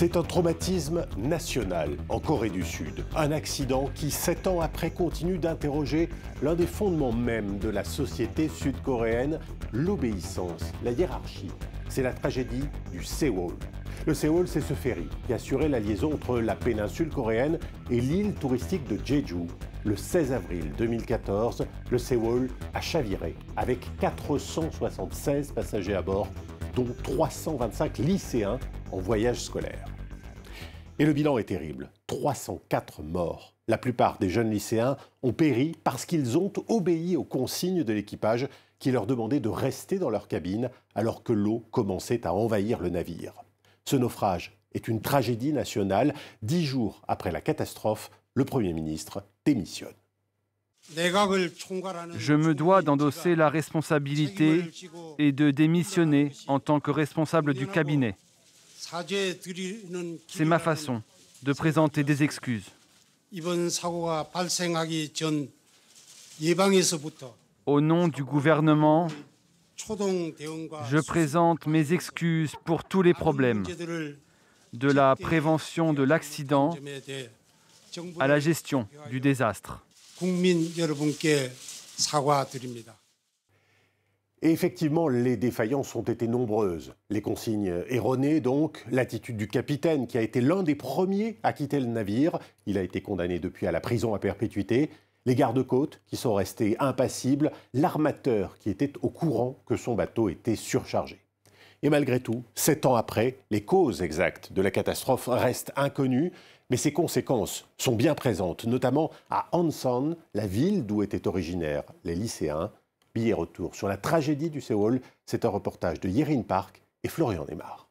C'est un traumatisme national en Corée du Sud. Un accident qui, sept ans après, continue d'interroger l'un des fondements même de la société sud-coréenne, l'obéissance, la hiérarchie. C'est la tragédie du Sewol. Le Sewol, c'est ce ferry qui assurait la liaison entre la péninsule coréenne et l'île touristique de Jeju. Le 16 avril 2014, le Sewol a chaviré avec 476 passagers à bord, dont 325 lycéens en voyage scolaire. Et le bilan est terrible. 304 morts. La plupart des jeunes lycéens ont péri parce qu'ils ont obéi aux consignes de l'équipage qui leur demandait de rester dans leur cabine alors que l'eau commençait à envahir le navire. Ce naufrage est une tragédie nationale. Dix jours après la catastrophe, le Premier ministre démissionne. Je me dois d'endosser la responsabilité et de démissionner en tant que responsable du cabinet. C'est ma façon de présenter des excuses. Au nom du gouvernement, je présente mes excuses pour tous les problèmes, de la prévention de l'accident à la gestion du désastre. Et effectivement, les défaillances ont été nombreuses. Les consignes erronées, donc, l'attitude du capitaine, qui a été l'un des premiers à quitter le navire. Il a été condamné depuis à la prison à perpétuité. Les gardes-côtes, qui sont restés impassibles. L'armateur, qui était au courant que son bateau était surchargé. Et malgré tout, sept ans après, les causes exactes de la catastrophe restent inconnues, mais ses conséquences sont bien présentes, notamment à Hansan, la ville d'où étaient originaires les lycéens. Billet retour sur la tragédie du Séoul, c'est un reportage de Yerin Park et Florian Neymar.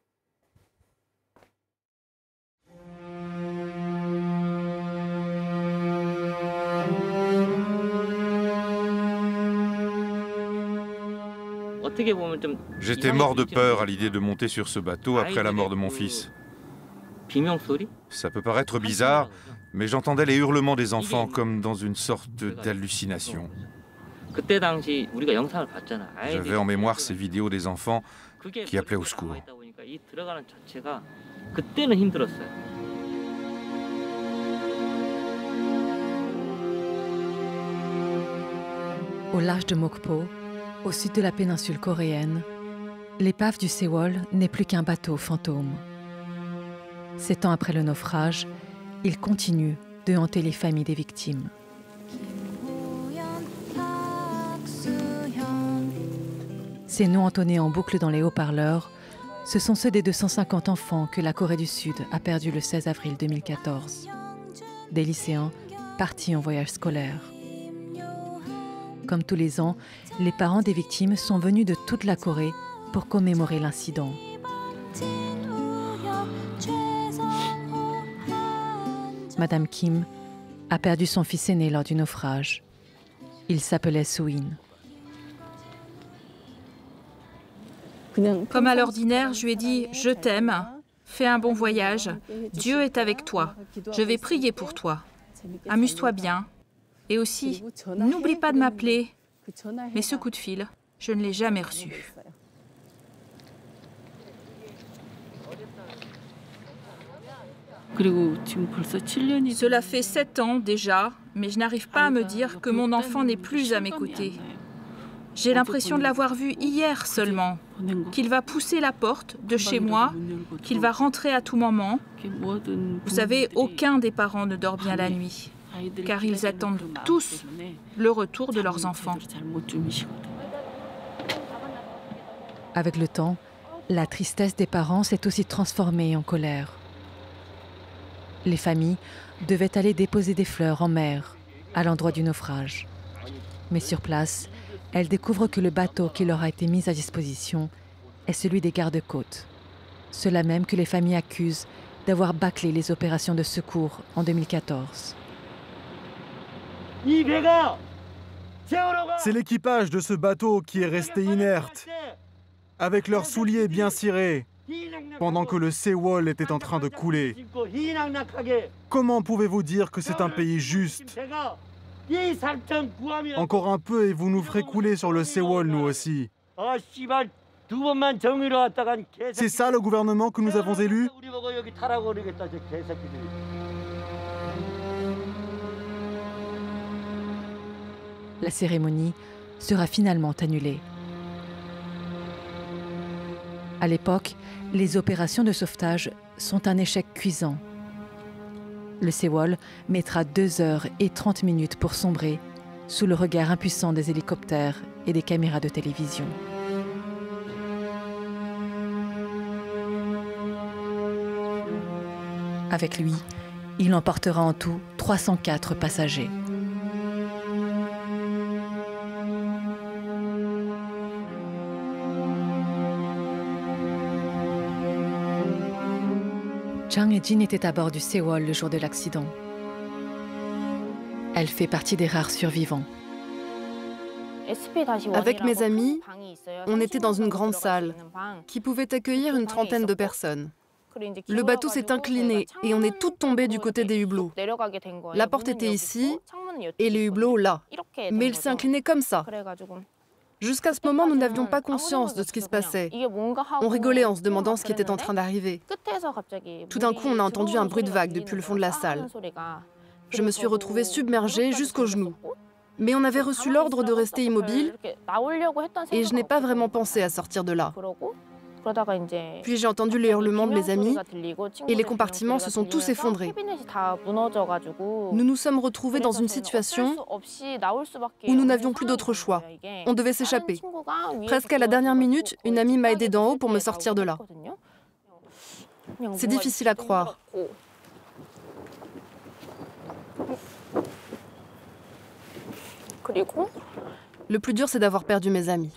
J'étais mort de peur à l'idée de monter sur ce bateau après la mort de mon fils. Ça peut paraître bizarre, mais j'entendais les hurlements des enfants comme dans une sorte d'hallucination. J'avais en mémoire ces vidéos des enfants qui appelaient au secours. Au large de Mokpo, au sud de la péninsule coréenne, l'épave du Sewol n'est plus qu'un bateau fantôme. Sept ans après le naufrage, il continue de hanter les familles des victimes. Ces noms entonnés en boucle dans les haut-parleurs, ce sont ceux des 250 enfants que la Corée du Sud a perdus le 16 avril 2014. Des lycéens partis en voyage scolaire. Comme tous les ans, les parents des victimes sont venus de toute la Corée pour commémorer l'incident. Madame Kim a perdu son fils aîné lors du naufrage. Il s'appelait Suin. Comme à l'ordinaire, je lui ai dit Je t'aime, fais un bon voyage, Dieu est avec toi, je vais prier pour toi. Amuse-toi bien. Et aussi, n'oublie pas de m'appeler. Mais ce coup de fil, je ne l'ai jamais reçu. Cela fait sept ans déjà, mais je n'arrive pas à me dire que mon enfant n'est plus à mes côtés. J'ai l'impression de l'avoir vu hier seulement, qu'il va pousser la porte de chez moi, qu'il va rentrer à tout moment. Vous savez, aucun des parents ne dort bien la nuit, car ils attendent tous le retour de leurs enfants. Avec le temps, la tristesse des parents s'est aussi transformée en colère. Les familles devaient aller déposer des fleurs en mer, à l'endroit du naufrage. Mais sur place, elles découvrent que le bateau qui leur a été mis à disposition est celui des gardes-côtes. Cela même que les familles accusent d'avoir bâclé les opérations de secours en 2014. C'est l'équipage de ce bateau qui est resté inerte, avec leurs souliers bien cirés, pendant que le Seawall était en train de couler. Comment pouvez-vous dire que c'est un pays juste? Encore un peu et vous nous ferez couler sur le Seawall, nous aussi. C'est ça le gouvernement que nous avons élu? La cérémonie sera finalement annulée. À l'époque, les opérations de sauvetage sont un échec cuisant. Le Sewol mettra 2 heures et 30 minutes pour sombrer sous le regard impuissant des hélicoptères et des caméras de télévision. Avec lui, il emportera en tout 304 passagers. Chang et Jin étaient à bord du Sewol le jour de l'accident. Elle fait partie des rares survivants. Avec mes amis, on était dans une grande salle qui pouvait accueillir une trentaine de personnes. Le bateau s'est incliné et on est toutes tombées du côté des hublots. La porte était ici et les hublots là. Mais il s'est incliné comme ça. Jusqu'à ce moment, nous n'avions pas conscience de ce qui se passait. On rigolait en se demandant ce qui était en train d'arriver. Tout d'un coup, on a entendu un bruit de vague depuis le fond de la salle. Je me suis retrouvée submergée jusqu'aux genoux. Mais on avait reçu l'ordre de rester immobile et je n'ai pas vraiment pensé à sortir de là. Puis j'ai entendu les hurlements de mes amis et les compartiments se sont tous effondrés. Nous nous sommes retrouvés dans une situation où nous n'avions plus d'autre choix. On devait s'échapper. Presque à la dernière minute, une amie m'a aidé d'en haut pour me sortir de là. C'est difficile à croire. Le plus dur, c'est d'avoir perdu mes amis.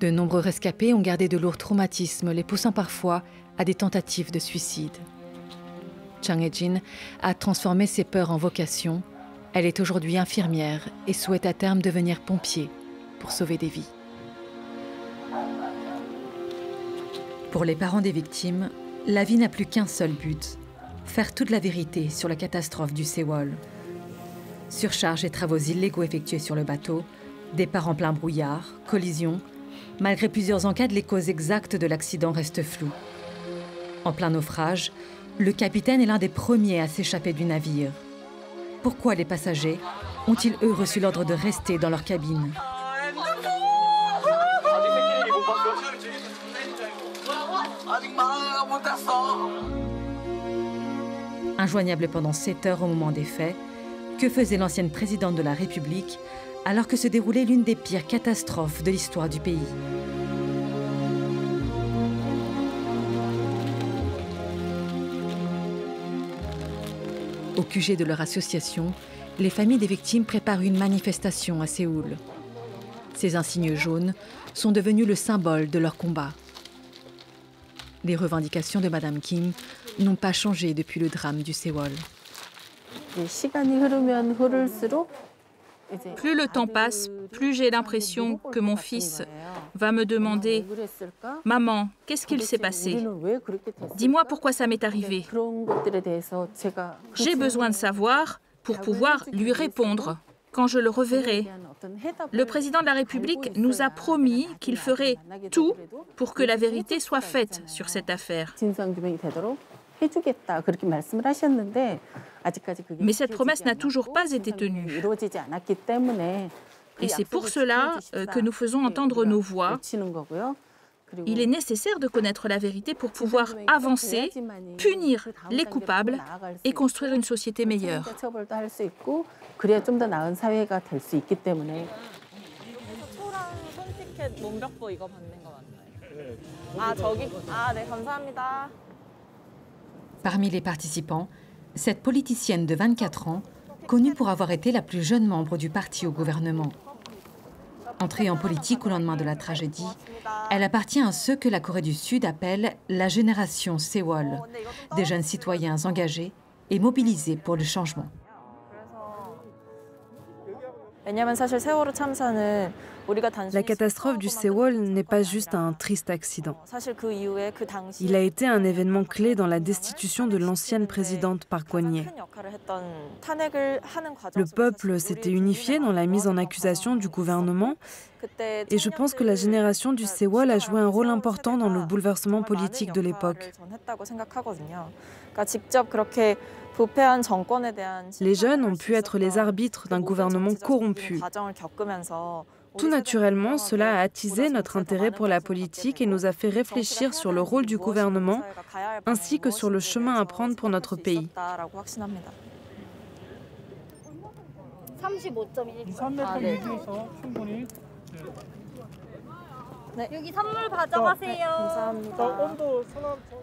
De nombreux rescapés ont gardé de lourds traumatismes, les poussant parfois à des tentatives de suicide. Chang Jin a transformé ses peurs en vocation. Elle est aujourd'hui infirmière et souhaite à terme devenir pompier pour sauver des vies. Pour les parents des victimes, la vie n'a plus qu'un seul but, faire toute la vérité sur la catastrophe du Sewol. Surcharge et travaux illégaux effectués sur le bateau, départ en plein brouillard, collision. Malgré plusieurs enquêtes, les causes exactes de l'accident restent floues. En plein naufrage, le capitaine est l'un des premiers à s'échapper du navire. Pourquoi les passagers ont-ils eux reçu l'ordre de rester dans leur cabine? Injoignable pendant 7 heures au moment des faits, que faisait l'ancienne présidente de la République alors que se déroulait l'une des pires catastrophes de l'histoire du pays Au QG de leur association, les familles des victimes préparent une manifestation à Séoul. Ces insignes jaunes sont devenus le symbole de leur combat. Les revendications de Madame Kim n'ont pas changé depuis le drame du Sewol. Plus le temps passe, plus j'ai l'impression que mon fils va me demander ⁇ Maman, qu'est-ce qu'il s'est passé? Dis-moi pourquoi ça m'est arrivé. J'ai besoin de savoir pour pouvoir lui répondre quand je le reverrai. Le président de la République nous a promis qu'il ferait tout pour que la vérité soit faite sur cette affaire. Mais cette promesse n'a toujours pas été tenue. Et c'est pour cela euh, que nous faisons entendre nos voix. Il est nécessaire de connaître la vérité pour pouvoir avancer, punir les coupables et construire une société meilleure. Parmi les participants, cette politicienne de 24 ans, connue pour avoir été la plus jeune membre du parti au gouvernement. Entrée en politique au lendemain de la tragédie, elle appartient à ceux que la Corée du Sud appelle la génération Sewol, des jeunes citoyens engagés et mobilisés pour le changement. La catastrophe du Sewol n'est pas juste un triste accident. Il a été un événement clé dans la destitution de l'ancienne présidente Park geun Le peuple s'était unifié dans la mise en accusation du gouvernement et je pense que la génération du Sewol a joué un rôle important dans le bouleversement politique de l'époque. Les jeunes ont pu être les arbitres d'un gouvernement corrompu. Tout naturellement, cela a attisé notre intérêt pour la politique et nous a fait réfléchir sur le rôle du gouvernement ainsi que sur le chemin à prendre pour notre pays.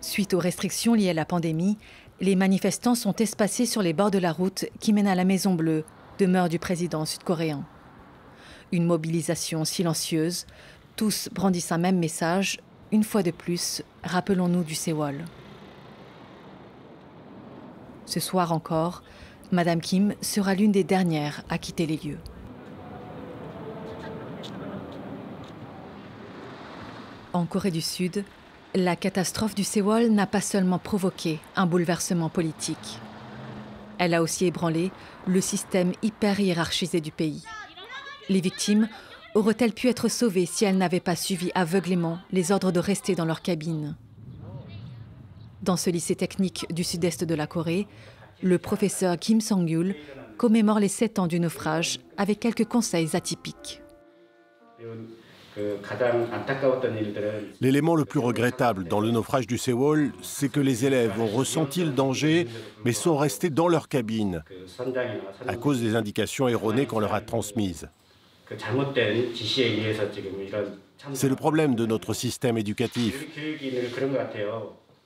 Suite aux restrictions liées à la pandémie, les manifestants sont espacés sur les bords de la route qui mène à la Maison Bleue, demeure du président sud-coréen. Une mobilisation silencieuse, tous brandissent un même message, une fois de plus, rappelons-nous du Sewol. Ce soir encore, Madame Kim sera l'une des dernières à quitter les lieux. En Corée du Sud, la catastrophe du Sewol n'a pas seulement provoqué un bouleversement politique. Elle a aussi ébranlé le système hyper hiérarchisé du pays. Les victimes auraient-elles pu être sauvées si elles n'avaient pas suivi aveuglément les ordres de rester dans leur cabine? Dans ce lycée technique du sud-est de la Corée, le professeur Kim Song-yul commémore les sept ans du naufrage avec quelques conseils atypiques. L'élément le plus regrettable dans le naufrage du Sewol, c'est que les élèves ont ressenti le danger, mais sont restés dans leur cabine à cause des indications erronées qu'on leur a transmises. C'est le problème de notre système éducatif.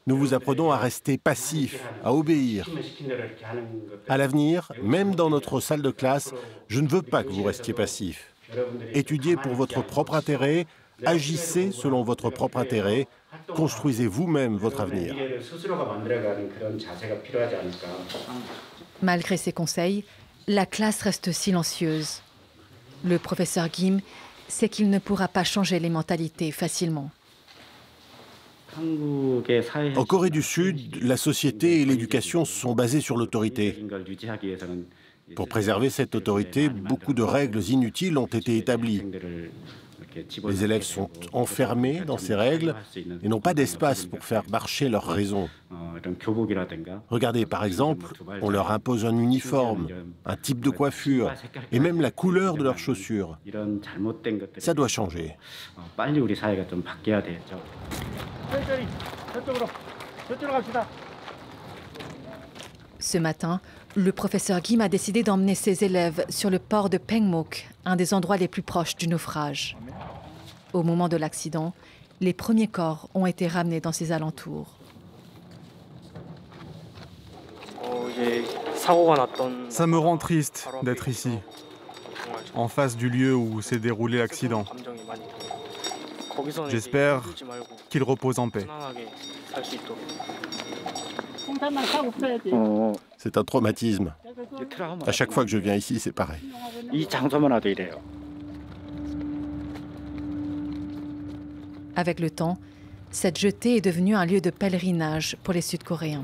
Nous vous apprenons à rester passif, à obéir. À l'avenir, même dans notre salle de classe, je ne veux pas que vous restiez passif. Étudiez pour votre propre intérêt, agissez selon votre propre intérêt, construisez vous-même votre avenir. Malgré ces conseils, la classe reste silencieuse. Le professeur Kim sait qu'il ne pourra pas changer les mentalités facilement. En Corée du Sud, la société et l'éducation sont basées sur l'autorité. Pour préserver cette autorité, beaucoup de règles inutiles ont été établies. Les élèves sont enfermés dans ces règles et n'ont pas d'espace pour faire marcher leur raison. Regardez, par exemple, on leur impose un uniforme, un type de coiffure et même la couleur de leurs chaussures. Ça doit changer. Ce matin, le professeur Kim a décidé d'emmener ses élèves sur le port de Pengmok, un des endroits les plus proches du naufrage. Au moment de l'accident, les premiers corps ont été ramenés dans ces alentours. Ça me rend triste d'être ici, en face du lieu où s'est déroulé l'accident. J'espère qu'il repose en paix. C'est un traumatisme. À chaque fois que je viens ici, c'est pareil. Avec le temps, cette jetée est devenue un lieu de pèlerinage pour les Sud-Coréens.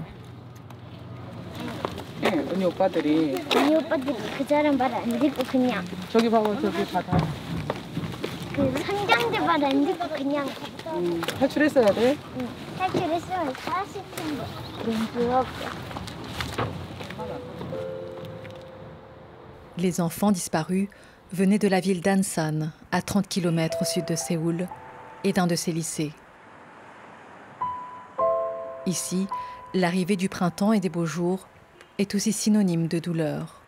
Les enfants disparus venaient de la ville d'Ansan, à 30 km au sud de Séoul, et d'un de ses lycées. Ici, l'arrivée du printemps et des beaux jours est aussi synonyme de douleur.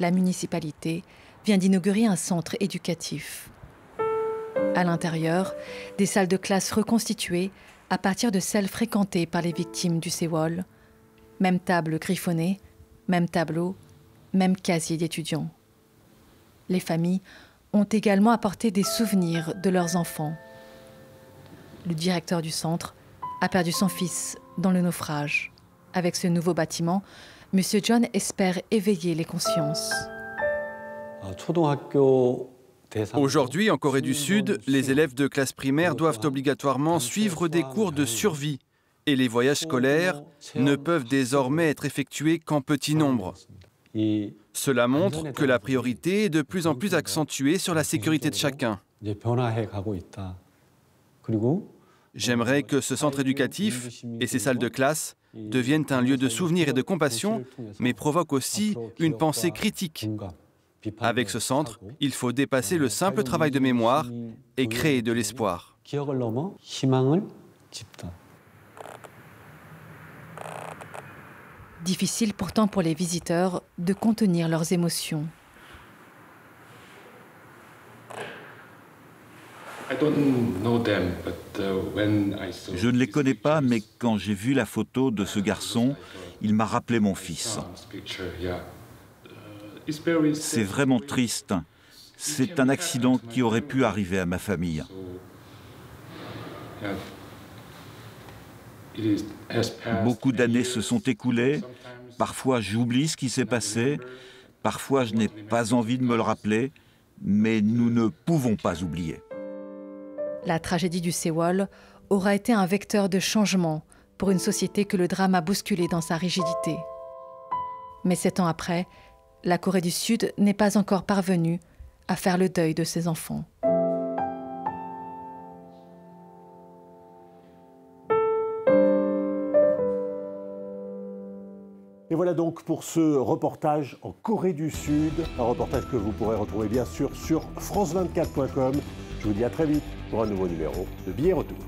La municipalité vient d'inaugurer un centre éducatif. À l'intérieur, des salles de classe reconstituées à partir de celles fréquentées par les victimes du Sewol. Même table griffonnée, même tableau, même casier d'étudiants. Les familles ont également apporté des souvenirs de leurs enfants. Le directeur du centre a perdu son fils dans le naufrage. Avec ce nouveau bâtiment, M. John espère éveiller les consciences. Aujourd'hui, en Corée du Sud, les élèves de classe primaire doivent obligatoirement suivre des cours de survie et les voyages scolaires ne peuvent désormais être effectués qu'en petit nombre. Cela montre que la priorité est de plus en plus accentuée sur la sécurité de chacun. J'aimerais que ce centre éducatif et ses salles de classe deviennent un lieu de souvenir et de compassion, mais provoquent aussi une pensée critique. Avec ce centre, il faut dépasser le simple travail de mémoire et créer de l'espoir. Difficile pourtant pour les visiteurs de contenir leurs émotions. Je ne les connais pas, mais quand j'ai vu la photo de ce garçon, il m'a rappelé mon fils. C'est vraiment triste. C'est un accident qui aurait pu arriver à ma famille. Beaucoup d'années se sont écoulées. Parfois j'oublie ce qui s'est passé. Parfois je n'ai pas envie de me le rappeler. Mais nous ne pouvons pas oublier. La tragédie du Sewol aura été un vecteur de changement pour une société que le drame a bousculée dans sa rigidité. Mais sept ans après, la Corée du Sud n'est pas encore parvenue à faire le deuil de ses enfants. Donc pour ce reportage en Corée du Sud, un reportage que vous pourrez retrouver bien sûr sur france24.com. Je vous dis à très vite pour un nouveau numéro de Billets Retour.